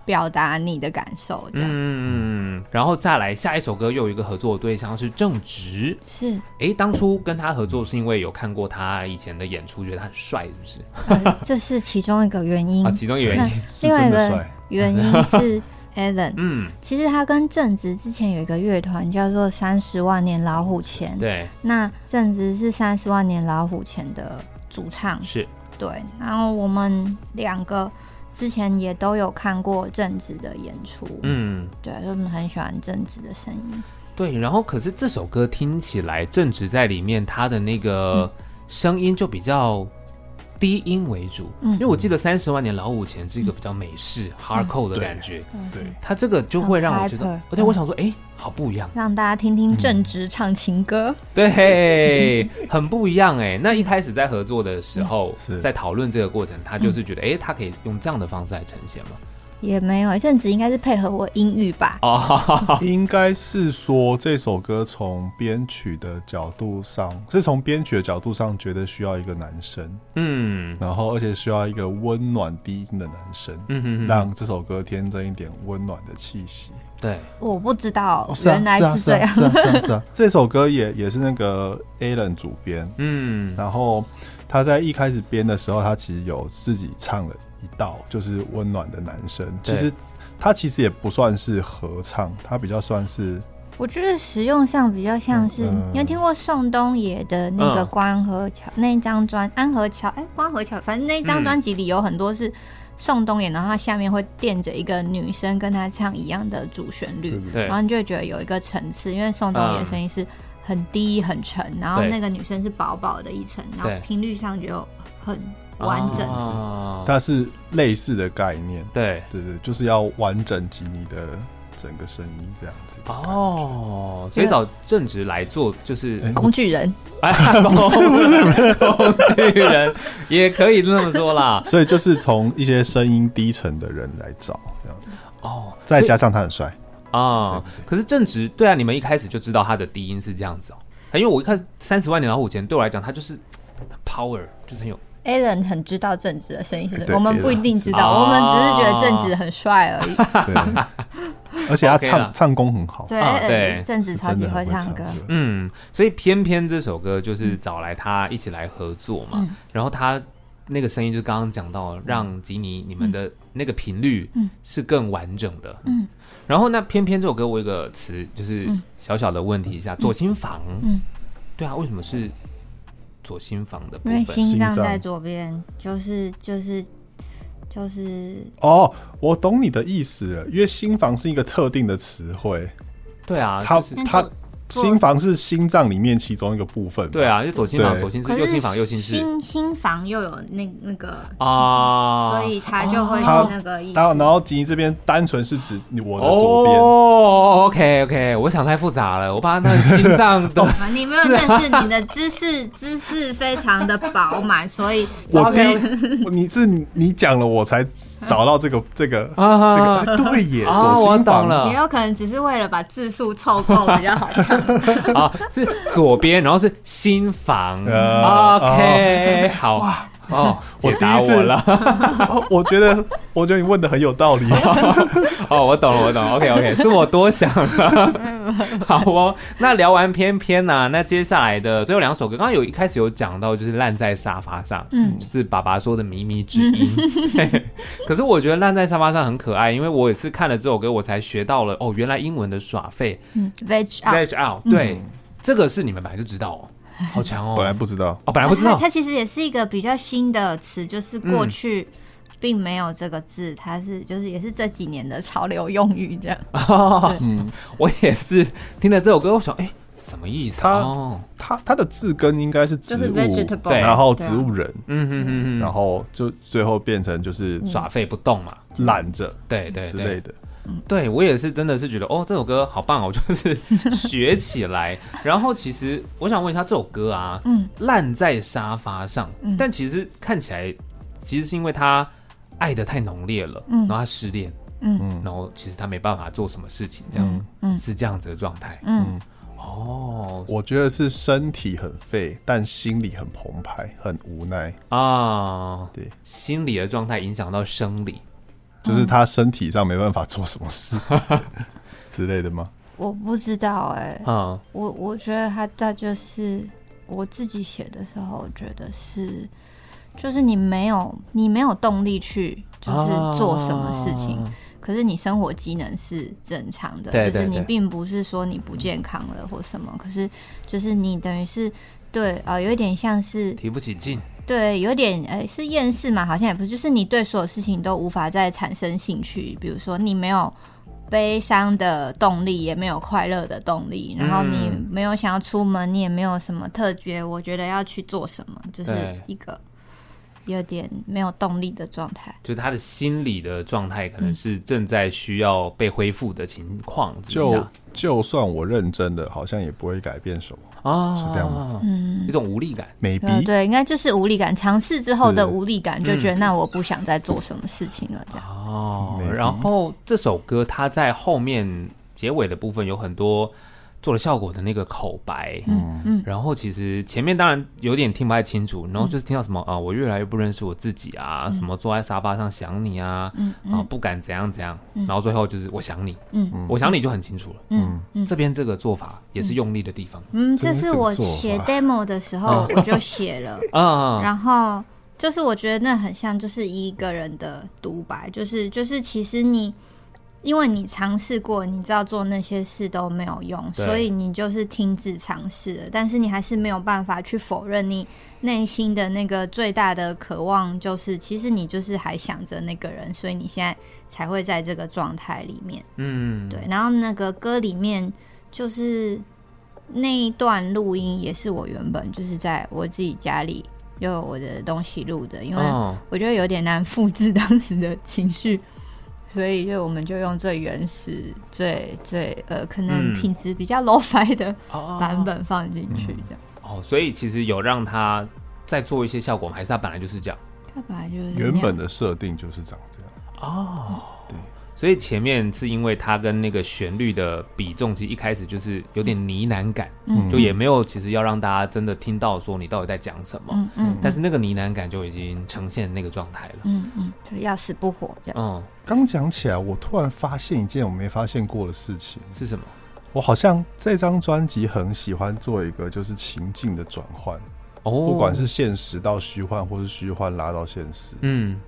表达你的感受。这样，嗯，然后再来下一首歌，又有一个合作的对象是正直。是，哎、欸，当初跟他合作是因为有看过他以前的演出，觉得他很帅，是不是？[laughs] 呃、这是其中一个原因啊，其中一个原因是真的帅。原因是。Alan，嗯，其实他跟正直之前有一个乐团叫做三十万年老虎钳，对，那正直是三十万年老虎钳的主唱，是。对，然后我们两个之前也都有看过正直的演出，嗯，对，我们很喜欢正直的声音，对，然后可是这首歌听起来正直在里面他的那个声音就比较。低音为主，嗯，因为我记得三十万年老五前是一个比较美式 hardcore 的感觉，对，它这个就会让我觉得，而且我想说，哎，好不一样，让大家听听正直唱情歌，对，[laughs] 很不一样哎。那一开始在合作的时候，在讨论这个过程，他就是觉得，哎，他可以用这样的方式来呈现吗？也没有，正直应该是配合我音域吧。哦，应该是说这首歌从编曲的角度上，是从编曲的角度上觉得需要一个男生，嗯，然后而且需要一个温暖低音的男生，嗯哼哼，让这首歌添增一点温暖的气息。对，我不知道，原来是这样，是啊，是啊，是啊，这首歌也也是那个 Alan 主编，嗯，然后他在一开始编的时候，他其实有自己唱了。一道就是温暖的男生，其实他其实也不算是合唱，他比较算是，我觉得使用上比较像是，你有听过宋冬野的那个关河桥那一张专安河桥哎关河桥，反正那张专辑里有很多是宋冬野，然后他下面会垫着一个女生跟他唱一样的主旋律，然后你就会觉得有一个层次，因为宋冬野的声音是很低很沉，然后那个女生是薄薄的一层，然后频率上就很。完整，哦，它是类似的概念，对对对，就是要完整及你的整个声音这样子。哦，所以找正直来做就是工具人，哎，不是不是工具人，也可以这么说啦。[laughs] 所以就是从一些声音低沉的人来找这样子。哦，再加上他很帅啊。可是正直对啊，你们一开始就知道他的低音是这样子哦。因为我一开始三十万年老虎钳对我来讲，他就是 power，就是很有。Alan 很知道正直的声音是什么，我们不一定知道，我们只是觉得正直很帅而已。对，[laughs] 而且他唱唱功很好，对对，正直超级会唱歌。嗯，所以偏偏这首歌就是找来他一起来合作嘛，然后他那个声音就刚刚讲到，让吉尼你们的那个频率是更完整的。嗯，然后那偏偏这首歌我有个词就是小小的问题一下，左心房。嗯，对啊，为什么是？左心房的部分，因为心脏在左边，就是就是就是哦，我懂你的意思了，因为心房是一个特定的词汇，对啊，它它。心房是心脏里面其中一个部分。对啊，就左心房，左心室右心房，右心室心心房又有那那个啊，所以它就会是那个意思。然后吉尼这边单纯是指我的左边。哦，OK OK，我想太复杂了，我把它当心脏的。[laughs] 你没有认识你的知识，知识非常的饱满，所以我第你是你讲了我才找到这个 [laughs] 这个这个对耶，左心房了也有可能只是为了把字数凑够比较好唱。[laughs] 啊，是左边，然后是新房。Uh, OK，好。哦，我答我了。[laughs] 我觉得，我觉得你问的很有道理。[laughs] [laughs] 哦，我懂了，我懂了。OK，OK，[laughs] 是我多想了。好哦，那聊完偏偏呢，那接下来的最后两首歌，刚刚有一开始有讲到，就是烂在沙发上，嗯，就是爸爸说的靡靡之音。[laughs] 可是我觉得烂在沙发上很可爱，因为我也是看了这首歌，我才学到了哦，原来英文的耍废，嗯，veg out，veg out，对，这个是你们本来就知道哦。好强哦！本来不知道哦，本来不知道。它其实也是一个比较新的词，就是过去并没有这个字，它是就是也是这几年的潮流用语这样。[laughs] 嗯，我也是听了这首歌，我想，哎，什么意思？它它它的字根应该是植物，对，然后植物人，嗯嗯嗯，然后就最后变成就是耍废不动嘛，懒着，对对之类的。对，我也是真的是觉得哦，这首歌好棒哦，就是学起来。[laughs] 然后其实我想问一下，这首歌啊，嗯，烂在沙发上，嗯、但其实看起来其实是因为他爱的太浓烈了，嗯，然后他失恋，嗯，然后其实他没办法做什么事情，这样，嗯，是这样子的状态，嗯，哦，我觉得是身体很废，但心里很澎湃，很无奈。啊，对，心理的状态影响到生理。就是他身体上没办法做什么事 [laughs] 之类的吗？我不知道哎、欸。嗯，我我觉得他他就是我自己写的时候，我觉得是，就是你没有你没有动力去就是做什么事情，啊、可是你生活机能是正常的，就是你并不是说你不健康了或什么，可是就是你等于是对啊、呃，有一点像是提不起劲。对，有点呃，是厌世嘛？好像也不是，就是你对所有事情都无法再产生兴趣。比如说，你没有悲伤的动力，也没有快乐的动力，然后你没有想要出门，你也没有什么特别，我觉得要去做什么，就是一个有点没有动力的状态。就他的心理的状态，可能是正在需要被恢复的情况之下。就就算我认真的，好像也不会改变什么。啊，是这样吗？嗯，一种无力感，maybe 对，应该就是无力感。尝试之后的无力感，就觉得那我不想再做什么事情了，这样。哦，然后这首歌它在后面结尾的部分有很多。做了效果的那个口白，嗯嗯，然后其实前面当然有点听不太清楚，然后就是听到什么啊，我越来越不认识我自己啊，什么坐在沙发上想你啊，嗯啊，不敢怎样怎样，然后最后就是我想你，嗯，我想你就很清楚了，嗯嗯，这边这个做法也是用力的地方，嗯，这是我写 demo 的时候我就写了，[laughs] 啊，然后就是我觉得那很像就是一个人的独白，就是就是其实你。因为你尝试过，你知道做那些事都没有用，所以你就是停止尝试了。但是你还是没有办法去否认你内心的那个最大的渴望，就是其实你就是还想着那个人，所以你现在才会在这个状态里面。嗯，对。然后那个歌里面就是那一段录音，也是我原本就是在我自己家里用我的东西录的，因为我觉得有点难复制当时的情绪。所以就我们就用最原始、最最呃，可能品质比较 [laughs] low-fi 的版本放进去的。哦，所以其实有让他再做一些效果，还是他本来就是这样？他本来就是原本的设定就是长这样。哦，对。所以前面是因为它跟那个旋律的比重，其实一开始就是有点呢喃感，嗯，就也没有其实要让大家真的听到说你到底在讲什么，嗯嗯，但是那个呢喃感就已经呈现那个状态了，嗯嗯，就要死不活这样。嗯，刚讲起来，我突然发现一件我没发现过的事情，是什么？我好像这张专辑很喜欢做一个就是情境的转换，哦，不管是现实到虚幻，或是虚幻拉到现实，嗯。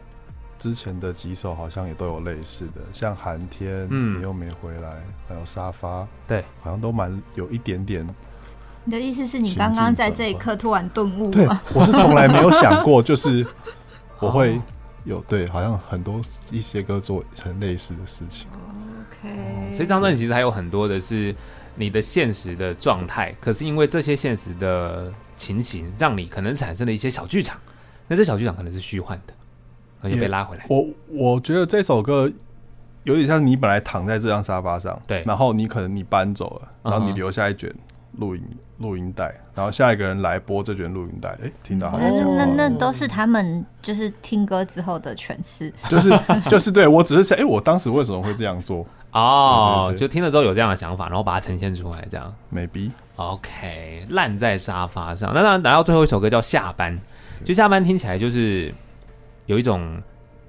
之前的几首好像也都有类似的，像寒天，嗯，你又没回来，还有沙发，对，好像都蛮有一点点。你的意思是你刚刚在这一刻突然顿悟？对，我是从来没有 [laughs] 想过，就是我会有对，好像很多一些歌做很类似的事情。OK，这张专辑其实还有很多的是你的现实的状态，可是因为这些现实的情形，让你可能产生了一些小剧场，那这小剧场可能是虚幻的。而且被拉回来。我我觉得这首歌有点像你本来躺在这张沙发上，对，然后你可能你搬走了，然后你留下一卷录音录音带，然后下一个人来播这卷录音带，哎、欸，听到那那那都是他们就是听歌之后的诠释，[laughs] 就是就是对我只是想，哎、欸，我当时为什么会这样做？哦，就听了之后有这样的想法，然后把它呈现出来，这样。Maybe。OK，烂在沙发上。那当然，来到最后一首歌叫《下班》，其实下班听起来就是。有一种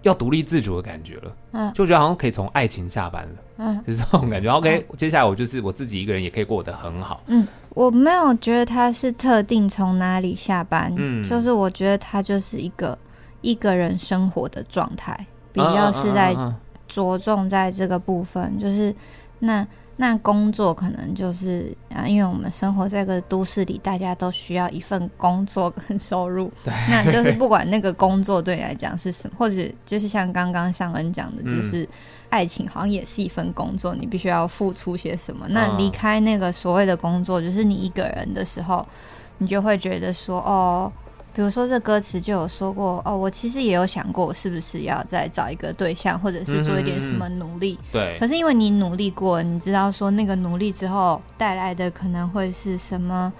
要独立自主的感觉了，嗯，就觉得好像可以从爱情下班了，嗯，就是这种感觉。OK，接下来我就是我自己一个人也可以过得很好，嗯，我没有觉得他是特定从哪里下班，嗯，就是我觉得他就是一个一个人生活的状态，比较是在着重在这个部分，就是那。那工作可能就是啊，因为我们生活在这个都市里，大家都需要一份工作跟收入。[laughs] 对，那就是不管那个工作对你来讲是什么，或者就是像刚刚尚恩讲的，就是爱情好像也是一份工作，你必须要付出些什么。那离开那个所谓的工作，就是你一个人的时候，你就会觉得说哦。比如说，这歌词就有说过哦，我其实也有想过，是不是要再找一个对象，或者是做一点什么努力。对。可是因为你努力过，你知道说那个努力之后带来的可能会是什么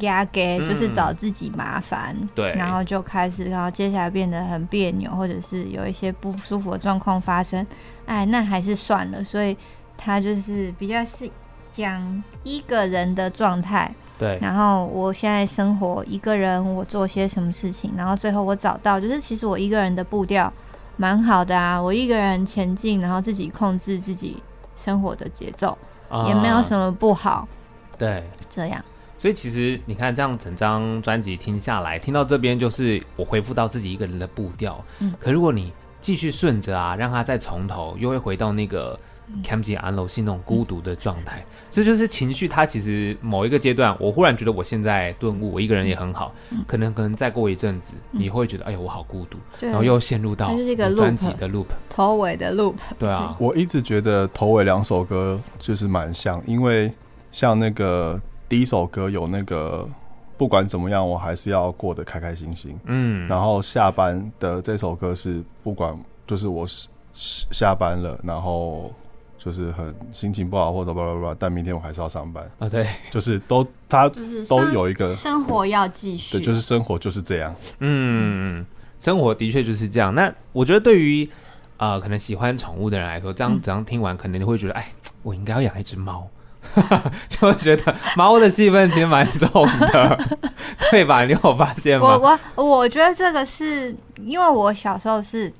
压给，就是找自己麻烦。对、然后就开始，然后接下来变得很别扭，或者是有一些不舒服的状况发生。哎，那还是算了。所以他就是比较是讲一个人的状态。对，然后我现在生活一个人，我做些什么事情，然后最后我找到，就是其实我一个人的步调蛮好的啊，我一个人前进，然后自己控制自己生活的节奏，啊、也没有什么不好。对，这样。所以其实你看，这样整张专辑听下来，听到这边就是我恢复到自己一个人的步调。嗯，可如果你继续顺着啊，让他再从头，又会回到那个。看不见安楼是那种孤独的状态，嗯，这就是情绪。它其实某一个阶段，我忽然觉得我现在顿悟，我一个人也很好。嗯、可能可能再过一阵子，嗯，你会觉得哎呀，我好孤独，然后又陷入到专辑的 loop，头尾的 loop。对啊，我一直觉得头尾两首歌就是蛮像，因为像那个第一首歌有那个不管怎么样，我还是要过得开开心心。嗯，然后下班的这首歌是不管就是我是下班了，然后。就是很心情不好或者叭叭叭，但明天我还是要上班啊。对，就是都他都有一个生活要继续，对，就是生活就是这样。嗯，生活的确就是这样。那我觉得对于呃可能喜欢宠物的人来说，这样这样听完，可能你会觉得，哎，我应该要养一只猫，[laughs] 就觉得猫的戏份其实蛮重的，[laughs] 对吧？你有发现吗？我我我觉得这个是因为我小时候是。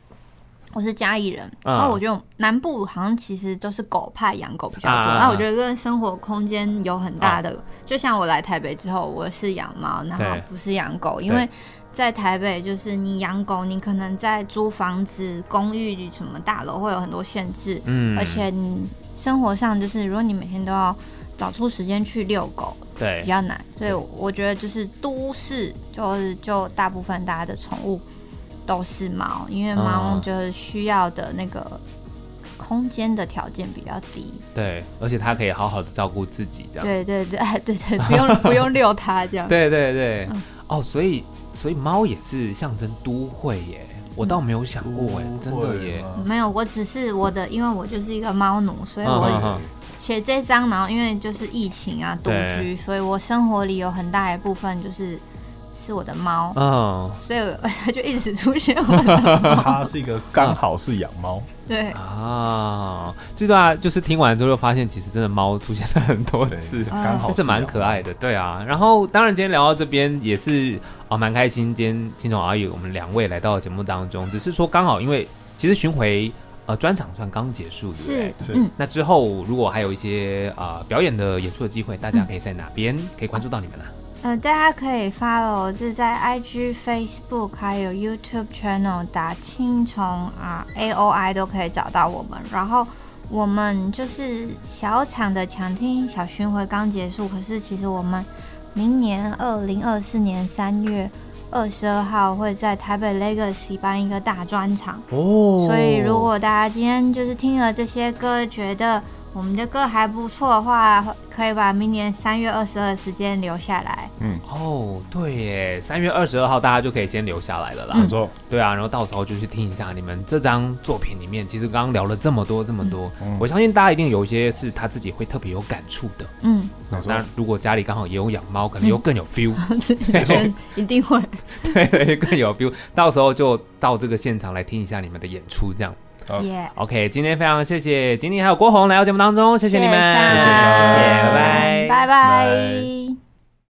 我是嘉义人，然后我觉得南部好像其实都是狗派，养狗比较多。然后我觉得跟生活空间有很大的，就像我来台北之后，我是养猫，然后不是养狗，因为在台北就是你养狗，你可能在租房子、公寓什么大楼会有很多限制，嗯，而且你生活上就是如果你每天都要找出时间去遛狗，对，比较难。所以我觉得就是都市就是就大部分大家的宠物。都是猫，因为猫就是需要的那个空间的条件比较低。对，而且它可以好好的照顾自己，这样。对对对，哎，[laughs] 对对，不用 [laughs] 不用遛它这样。对对对，哦，所以所以猫也是象征都会耶。我倒没有想过哎，真的耶。没有，我只是我的，因为我就是一个猫奴，所以我写这张，然后因为就是疫情啊，独居，所以我生活里有很大一部分就是。是我的猫，嗯，所以它 [laughs] 就一直出现我的猫。[laughs] 它是一个刚好是养猫，[laughs] 对啊，最大就是听完之后就发现，其实真的猫出现了很多次，刚好是蛮可爱的，对啊。然后当然今天聊到这边也是啊蛮开心，今天听众阿姨我们两位来到节目当中，只是说刚好因为其实巡回呃专场算刚结束，对不对？是，嗯。那之后如果还有一些啊、呃、表演的演出的机会，大家可以在哪边可以关注到你们呢？呃，大家可以 follow，就是在 IG、Facebook 还有 YouTube channel 打青虫啊 A O I 都可以找到我们。然后我们就是小场的抢听小巡回刚结束，可是其实我们明年二零二四年三月二十二号会在台北 Legacy 办一个大专场哦。所以如果大家今天就是听了这些歌，觉得我们的歌还不错的话，可以把明年三月二十二的时间留下来。嗯，哦，对耶，三月二十二号大家就可以先留下来了啦。没错、嗯，对啊，然后到时候就去听一下你们这张作品里面，其实刚刚聊了这么多这么多，嗯、我相信大家一定有一些是他自己会特别有感触的。嗯，那，如果家里刚好也有养猫，可能又更有 feel。[laughs] 嗯、一定会，[laughs] 对，更有 feel。到时候就到这个现场来听一下你们的演出，这样。Yeah. OK，今天非常谢谢锦鲤还有郭红来到节目当中，谢谢你们，谢谢，谢谢，拜。拜，拜。拜。